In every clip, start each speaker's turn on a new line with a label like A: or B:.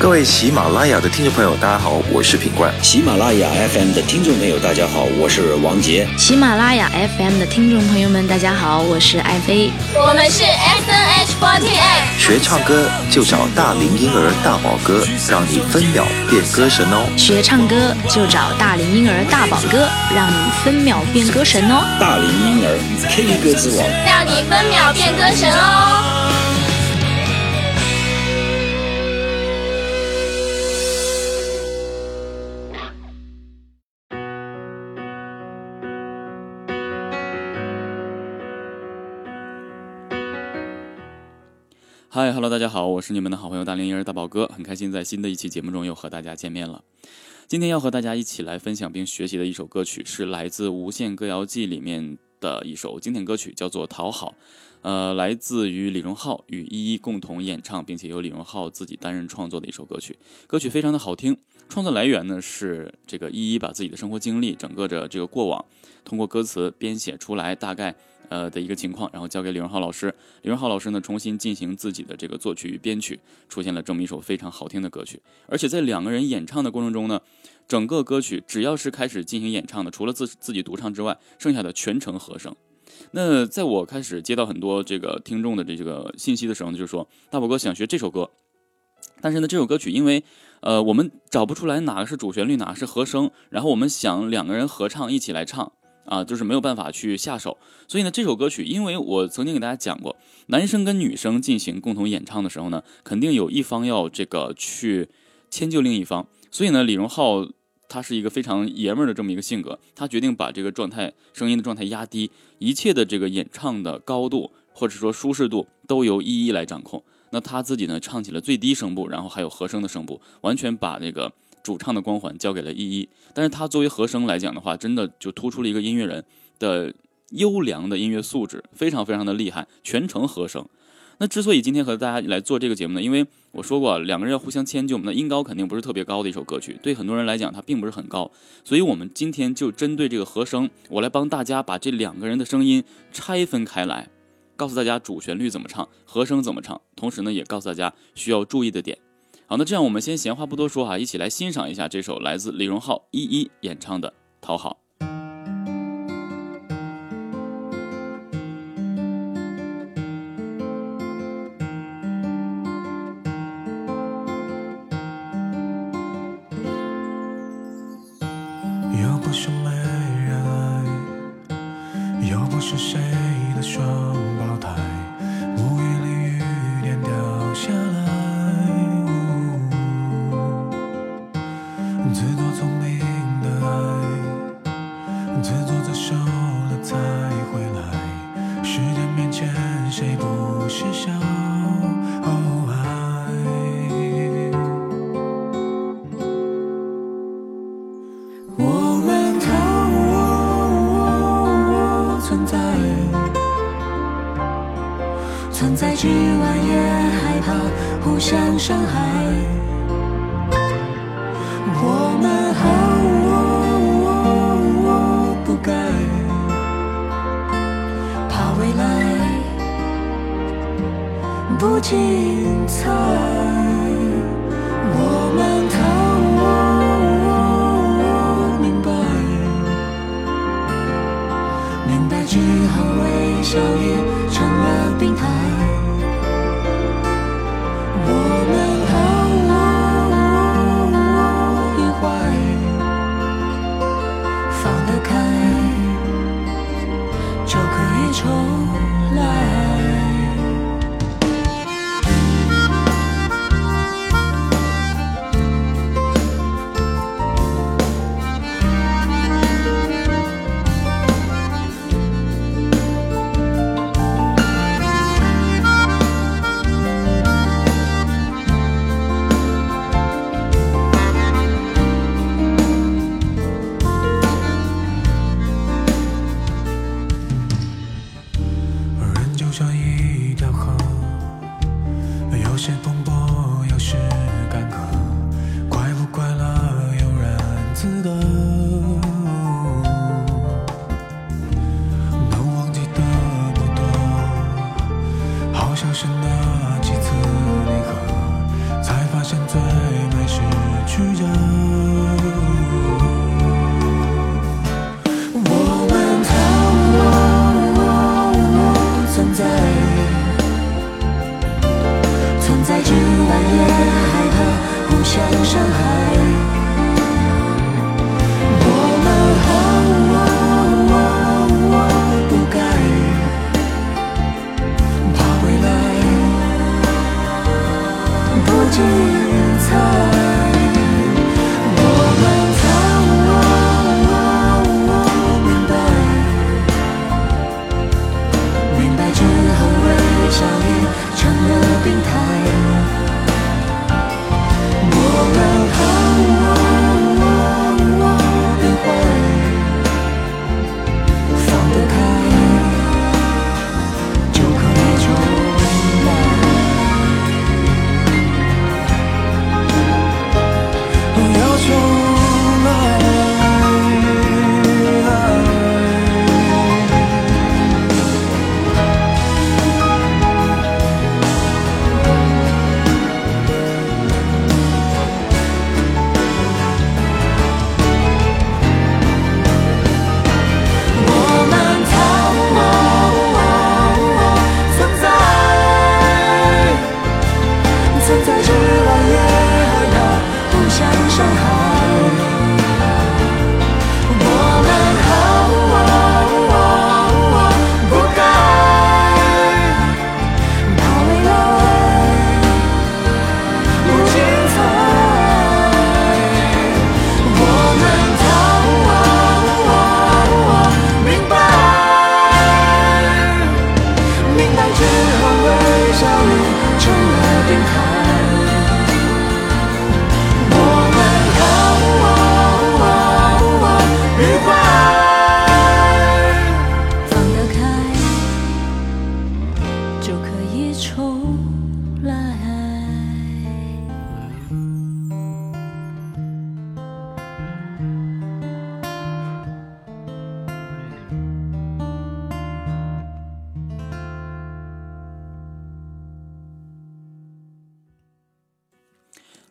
A: 各位喜马拉雅的听众朋友，大家好，我是品冠。
B: 喜马拉雅 FM 的听众朋友，大家好，我是王杰。
C: 喜马拉雅 FM 的听众朋友们，大家好，我是爱妃。
D: 我们是 SNH48。
A: 学唱歌就找大龄婴儿大宝哥，让你分秒变歌神哦。
C: 学唱歌就找大龄婴儿大宝哥，让你分秒变歌神哦。
B: 大龄婴儿 K 歌之王，
D: 让你分秒变歌神哦。
E: 嗨，Hello，大家好，我是你们的好朋友大龄婴儿大宝哥，很开心在新的一期节目中又和大家见面了。今天要和大家一起来分享并学习的一首歌曲，是来自《无限歌谣季》里面的一首经典歌曲，叫做《讨好》。呃，来自于李荣浩与依依共同演唱，并且由李荣浩自己担任创作的一首歌曲。歌曲非常的好听，创作来源呢是这个依依把自己的生活经历，整个的这个过往，通过歌词编写出来，大概。呃的一个情况，然后交给李荣浩老师，李荣浩老师呢重新进行自己的这个作曲与编曲，出现了这么一首非常好听的歌曲。而且在两个人演唱的过程中呢，整个歌曲只要是开始进行演唱的，除了自自己独唱之外，剩下的全程和声。那在我开始接到很多这个听众的这个信息的时候呢，就是说大宝哥想学这首歌，但是呢这首歌曲因为呃我们找不出来哪个是主旋律，哪个是和声，然后我们想两个人合唱一起来唱。啊，就是没有办法去下手，所以呢，这首歌曲，因为我曾经给大家讲过，男生跟女生进行共同演唱的时候呢，肯定有一方要这个去迁就另一方，所以呢，李荣浩他是一个非常爷们儿的这么一个性格，他决定把这个状态声音的状态压低，一切的这个演唱的高度或者说舒适度都由依依来掌控，那他自己呢唱起了最低声部，然后还有和声的声部，完全把那个。主唱的光环交给了依依，但是他作为和声来讲的话，真的就突出了一个音乐人的优良的音乐素质，非常非常的厉害，全程和声。那之所以今天和大家来做这个节目呢，因为我说过两个人要互相迁就，那音高肯定不是特别高的一首歌曲，对很多人来讲它并不是很高，所以我们今天就针对这个和声，我来帮大家把这两个人的声音拆分开来，告诉大家主旋律怎么唱，和声怎么唱，同时呢也告诉大家需要注意的点。好，那这样我们先闲话不多说哈，一起来欣赏一下这首来自李荣浩一一演唱的《讨好》。
F: 又不是没人爱，又不是谁的双胞胎，不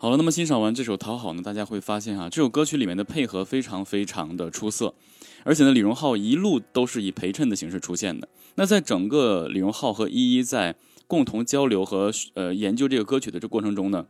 F: 好了，那
E: 么欣赏完这首《讨好》呢，大家会发现啊，这首歌曲里面的配合非常非常的出色，而且呢，李荣浩一路都是以陪衬的形式出现的。那在整个李荣浩和依依在共同交流和呃研究这个歌曲的这过程中呢，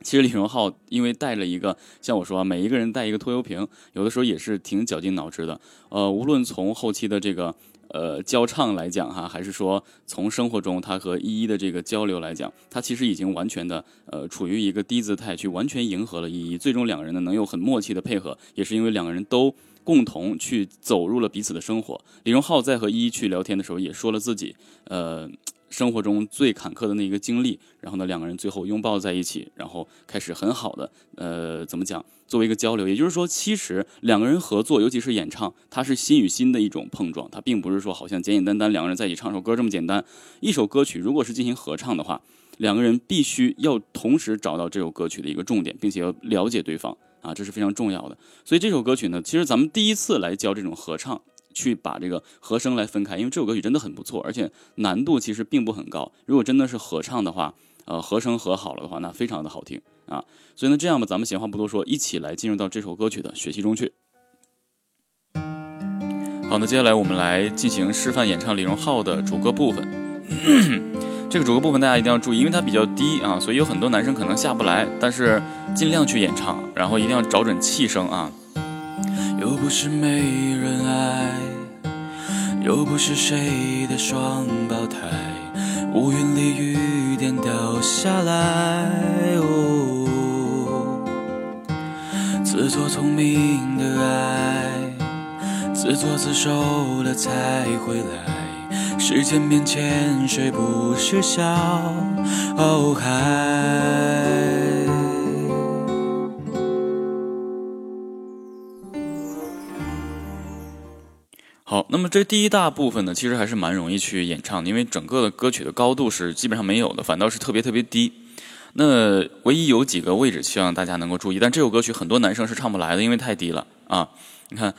E: 其实李荣浩因为带了一个像我说啊，每一个人带一个拖油瓶，有的时候也是挺绞尽脑汁的。呃，无论从后期的这个呃交唱来讲哈，还是说从生活中他和依依的这个交流来讲，他其实已经完全的呃处于一个低姿态，去完全迎合了依依。最终两个人呢能有很默契的配合，也是因为两个人都共同去走入了彼此的生活。李荣浩在和依依去聊天的时候，也说了自己呃。生活中最坎坷的那一个经历，然后呢，两个人最后拥抱在一起，然后开始很好的，呃，怎么讲？作为一个交流，也就是说，其实两个人合作，尤其是演唱，它是心与心的一种碰撞，它并不是说好像简简单单两个人在一起唱首歌这么简单。一首歌曲如果是进行合唱的话，两个人必须要同时找到这首歌曲的一个重点，并且要了解对方啊，这是非常重要的。所以这首歌曲呢，其实咱们第一次来教这种合唱。去把这个和声来分开，因为这首歌曲真的很不错，而且难度其实并不很高。如果真的是合唱的话，呃，和声和好了的话，那非常的好听啊。所以呢，这样吧，咱们闲话不多说，一起来进入到这首歌曲的学习中去。好，那接下来我们来进行示范演唱李荣浩的主歌部分。这个主歌部分大家一定要注意，因为它比较低啊，所以有很多男生可能下不来，但是尽量去演唱，然后一定要找准气声啊。
F: 又不是没人爱，又不是谁的双胞胎，乌云里雨点掉下来。哦，自作聪明的爱，自作自受了才回来。时间面前，谁不是小孩？
E: 好，那么这第一大部分呢，其实还是蛮容易去演唱的，因为整个的歌曲的高度是基本上没有的，反倒是特别特别低。那唯一有几个位置希望大家能够注意，但这首歌曲很多男生是唱不来的，因为太低了啊。你看，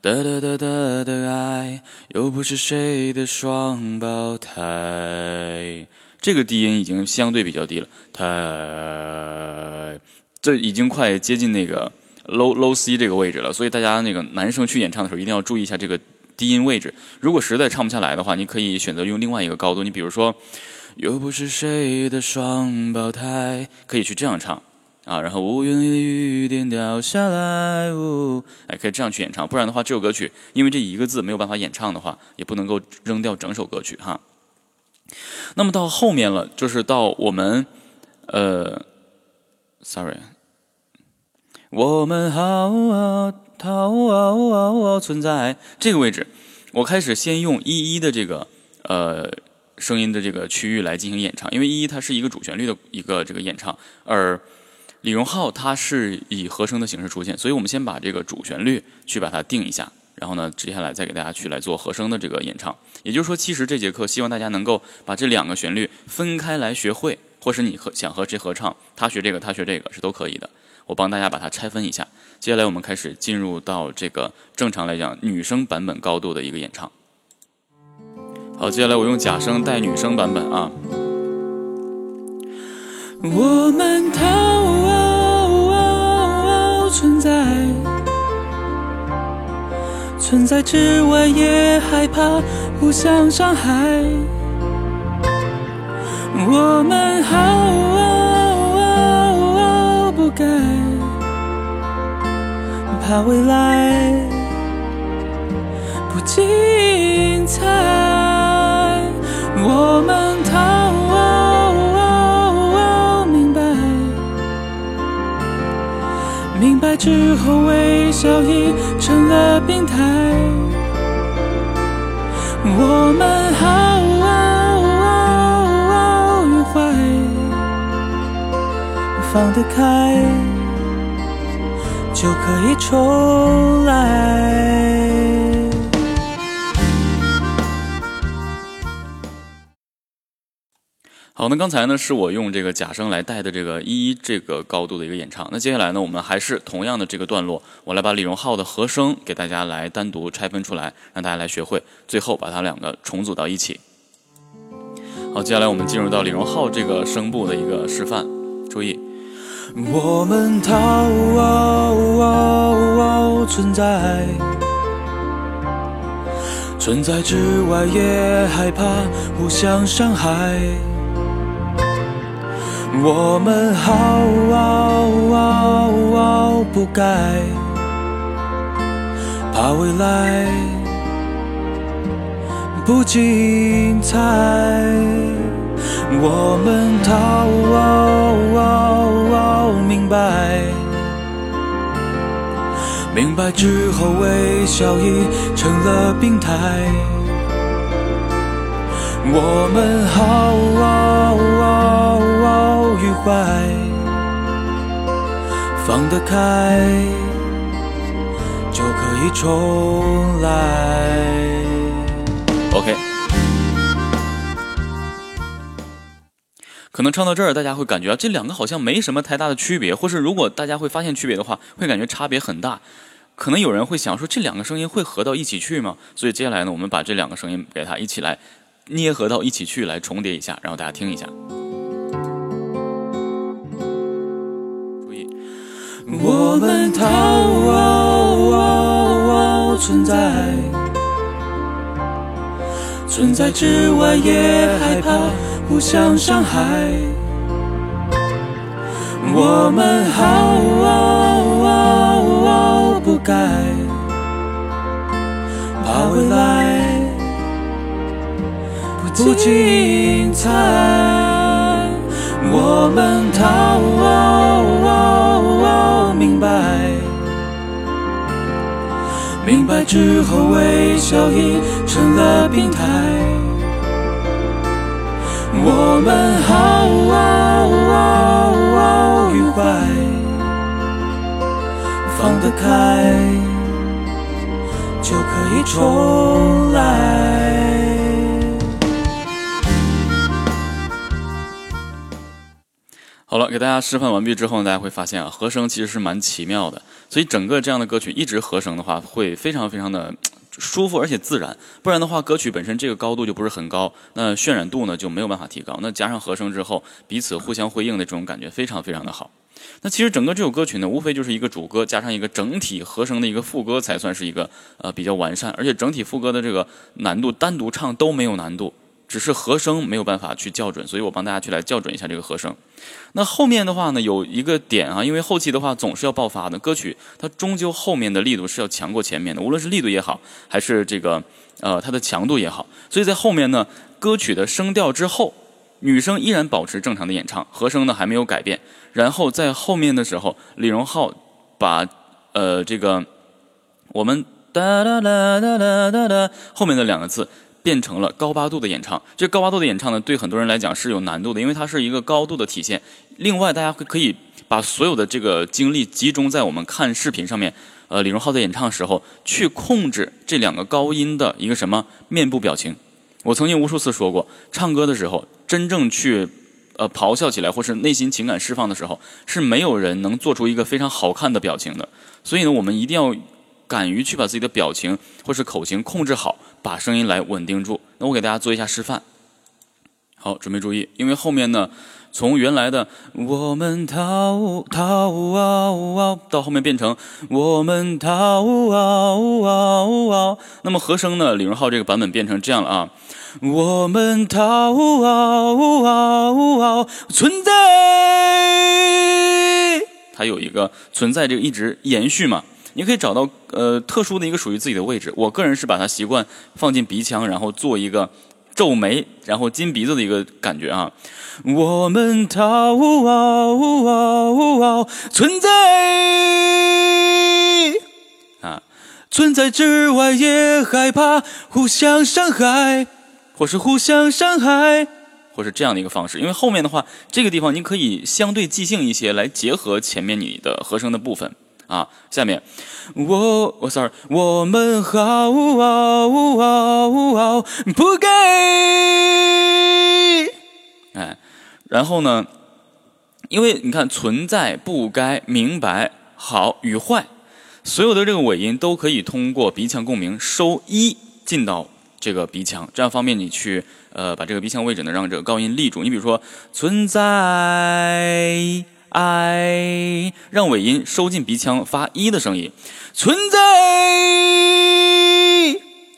E: 哒哒哒哒的爱又不是谁的双胞胎，这个低音已经相对比较低了，太，这已经快接近那个 low low C 这个位置了，所以大家那个男生去演唱的时候一定要注意一下这个。低音位置，如果实在唱不下来的话，你可以选择用另外一个高度。你比如说，又不是谁的双胞胎，可以去这样唱啊。然后乌云里的雨点掉下来，呜，哎，可以这样去演唱。不然的话，这首歌曲因为这一个字没有办法演唱的话，也不能够扔掉整首歌曲哈。那么到后面了，就是到我们呃，sorry，我们好好。逃存在这个位置，我开始先用一一的这个呃声音的这个区域来进行演唱，因为一一它是一个主旋律的一个这个演唱，而李荣浩他是以和声的形式出现，所以我们先把这个主旋律去把它定一下，然后呢，接下来再给大家去来做和声的这个演唱。也就是说，其实这节课希望大家能够把这两个旋律分开来学会，或是你和想和谁合唱，他学这个，他学这个是都可以的。我帮大家把它拆分一下。接下来我们开始进入到这个正常来讲女生版本高度的一个演唱。好，接下来我用假声带女生版本啊。
F: 我们逃存在，存在之外也害怕互相伤害。我们好不该怕未来不精彩。我们逃明白，明白之后微笑已成了病态。我们好愉快，放得开就可以重来。
E: 好，那刚才呢是我用这个假声来带的这个一这个高度的一个演唱。那接下来呢，我们还是同样的这个段落，我来把李荣浩的和声给大家来单独拆分出来，让大家来学会，最后把它两个重组到一起。好，接下来我们进入到李荣浩这个声部的一个示范，注意。
F: 我们逃存在，存在之外也害怕互相伤害。我们好不该怕未来不精彩。我们逃明白，明白之后微笑已成了病态。我们好。愉快，放得开，就可以重来。
E: 可能唱到这儿，大家会感觉这两个好像没什么太大的区别，或是如果大家会发现区别的话，会感觉差别很大。可能有人会想说，这两个声音会合到一起去吗？所以接下来呢，我们把这两个声音给它一起来捏合到一起去，来重叠一下，然后大家听一下。
F: 注意我们逃存在，存在之外也害怕互相伤害。我们好不该怕未来不精彩。我们逃。明白，明白之后微笑已成了病态。我们好愉快，放得开就可以重来。
E: 好了，给大家示范完毕之后呢，大家会发现啊，和声其实是蛮奇妙的。所以整个这样的歌曲一直和声的话，会非常非常的舒服而且自然。不然的话，歌曲本身这个高度就不是很高，那渲染度呢就没有办法提高。那加上和声之后，彼此互相辉映的这种感觉非常非常的好。那其实整个这首歌曲呢，无非就是一个主歌加上一个整体和声的一个副歌，才算是一个呃比较完善。而且整体副歌的这个难度，单独唱都没有难度。只是和声没有办法去校准，所以我帮大家去来校准一下这个和声。那后面的话呢，有一个点啊，因为后期的话总是要爆发的，歌曲它终究后面的力度是要强过前面的，无论是力度也好，还是这个呃它的强度也好。所以在后面呢，歌曲的声调之后，女生依然保持正常的演唱，和声呢还没有改变。然后在后面的时候，李荣浩把呃这个我们哒哒哒哒哒哒哒后面的两个字。变成了高八度的演唱。这高八度的演唱呢，对很多人来讲是有难度的，因为它是一个高度的体现。另外，大家会可以把所有的这个精力集中在我们看视频上面。呃，李荣浩在演唱的时候，去控制这两个高音的一个什么面部表情。我曾经无数次说过，唱歌的时候，真正去呃咆哮起来，或是内心情感释放的时候，是没有人能做出一个非常好看的表情的。所以呢，我们一定要敢于去把自己的表情或是口型控制好，把声音来稳定住。那我给大家做一下示范。好，准备注意，因为后面呢。从原来的我们逃逃到后面变成我们逃，那么和声呢？李荣浩这个版本变成这样了啊，我们逃存在，它有一个存在这个一直延续嘛？你可以找到呃特殊的一个属于自己的位置。我个人是把它习惯放进鼻腔，然后做一个。皱眉，然后金鼻子的一个感觉啊！我们逃存在啊，存在之外也害怕互相伤害，或是互相伤害，或是这样的一个方式。因为后面的话，这个地方你可以相对即兴一些，来结合前面你的和声的部分。啊，下面我我 sorry，我们好不给，哎，然后呢？因为你看，存在不该明白好与坏，所有的这个尾音都可以通过鼻腔共鸣收一进到这个鼻腔，这样方便你去呃把这个鼻腔位置呢让这个高音立住。你比如说存在。I 让尾音收进鼻腔发一的声音，存在，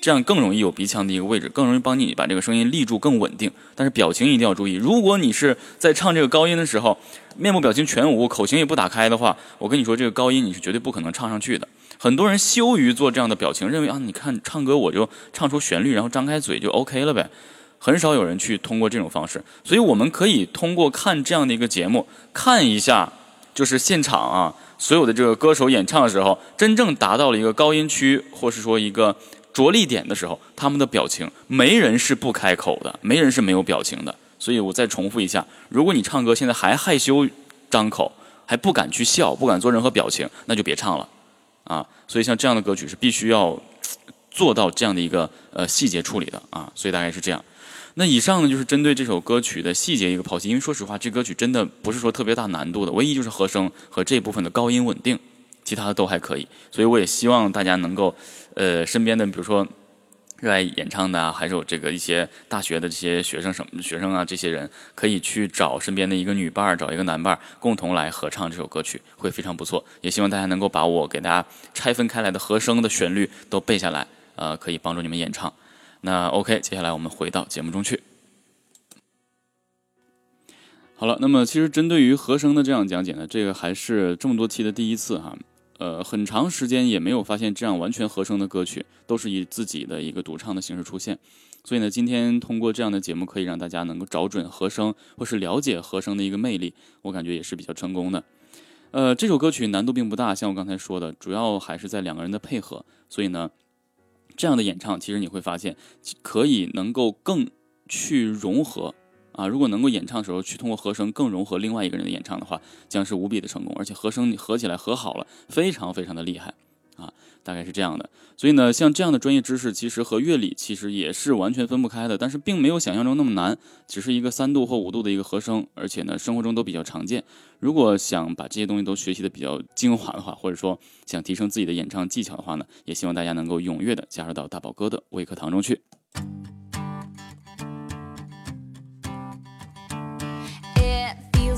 E: 这样更容易有鼻腔的一个位置，更容易帮你把这个声音立住，更稳定。但是表情一定要注意，如果你是在唱这个高音的时候，面部表情全无，口型也不打开的话，我跟你说，这个高音你是绝对不可能唱上去的。很多人羞于做这样的表情，认为啊，你看唱歌我就唱出旋律，然后张开嘴就 OK 了呗。很少有人去通过这种方式，所以我们可以通过看这样的一个节目，看一下就是现场啊，所有的这个歌手演唱的时候，真正达到了一个高音区，或是说一个着力点的时候，他们的表情，没人是不开口的，没人是没有表情的。所以我再重复一下，如果你唱歌现在还害羞张口，还不敢去笑，不敢做任何表情，那就别唱了啊。所以像这样的歌曲是必须要做到这样的一个呃细节处理的啊。所以大概是这样。那以上呢，就是针对这首歌曲的细节一个剖析。因为说实话，这歌曲真的不是说特别大难度的，唯一就是和声和这部分的高音稳定，其他的都还可以。所以我也希望大家能够，呃，身边的比如说热爱演唱的啊，还有这个一些大学的这些学生什么学生啊，这些人可以去找身边的一个女伴儿，找一个男伴儿，共同来合唱这首歌曲，会非常不错。也希望大家能够把我给大家拆分开来的和声的旋律都背下来，呃，可以帮助你们演唱。那 OK，接下来我们回到节目中去。好了，那么其实针对于和声的这样讲解呢，这个还是这么多期的第一次哈。呃，很长时间也没有发现这样完全和声的歌曲都是以自己的一个独唱的形式出现。所以呢，今天通过这样的节目，可以让大家能够找准和声，或是了解和声的一个魅力，我感觉也是比较成功的。呃，这首歌曲难度并不大，像我刚才说的，主要还是在两个人的配合。所以呢。这样的演唱，其实你会发现，可以能够更去融合啊。如果能够演唱的时候去通过和声更融合另外一个人的演唱的话，将是无比的成功。而且和声你合起来合好了，非常非常的厉害。啊，大概是这样的。所以呢，像这样的专业知识，其实和乐理其实也是完全分不开的。但是并没有想象中那么难，只是一个三度或五度的一个和声，而且呢，生活中都比较常见。如果想把这些东西都学习的比较精华的话，或者说想提升自己的演唱技巧的话呢，也希望大家能够踊跃的加入到大宝哥的微课堂中去。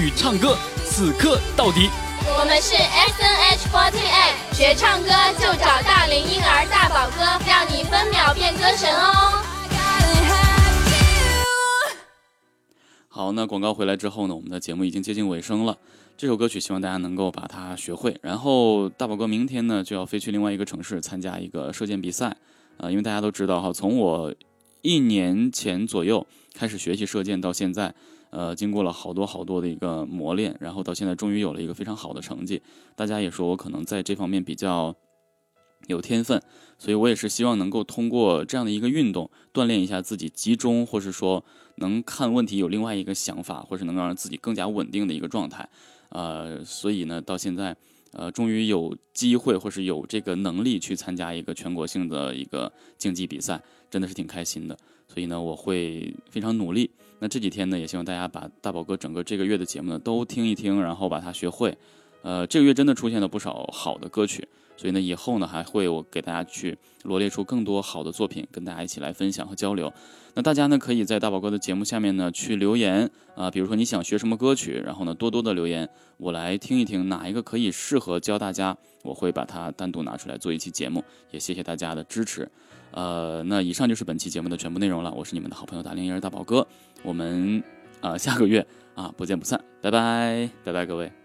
E: 与唱歌此刻到底。
D: 我们是 S N H 48，学唱歌就找大龄婴儿大宝哥，让你分秒变歌神哦。
E: 好，那广告回来之后呢，我们的节目已经接近尾声了。这首歌曲希望大家能够把它学会。然后大宝哥明天呢就要飞去另外一个城市参加一个射箭比赛。呃，因为大家都知道哈，从我一年前左右开始学习射箭到现在，呃，经过了好多好多的一个磨练，然后到现在终于有了一个非常好的成绩。大家也说我可能在这方面比较有天分，所以我也是希望能够通过这样的一个运动锻炼一下自己集中，或是说能看问题有另外一个想法，或是能够让自己更加稳定的一个状态。呃，所以呢，到现在。呃，终于有机会或是有这个能力去参加一个全国性的一个竞技比赛，真的是挺开心的。所以呢，我会非常努力。那这几天呢，也希望大家把大宝哥整个这个月的节目呢都听一听，然后把它学会。呃，这个月真的出现了不少好的歌曲。所以呢，以后呢还会我给大家去罗列出更多好的作品，跟大家一起来分享和交流。那大家呢可以在大宝哥的节目下面呢去留言啊，比如说你想学什么歌曲，然后呢多多的留言，我来听一听哪一个可以适合教大家，我会把它单独拿出来做一期节目。也谢谢大家的支持。呃，那以上就是本期节目的全部内容了。我是你们的好朋友大龄婴儿大宝哥，我们啊下个月啊不见不散，拜拜，拜拜各位。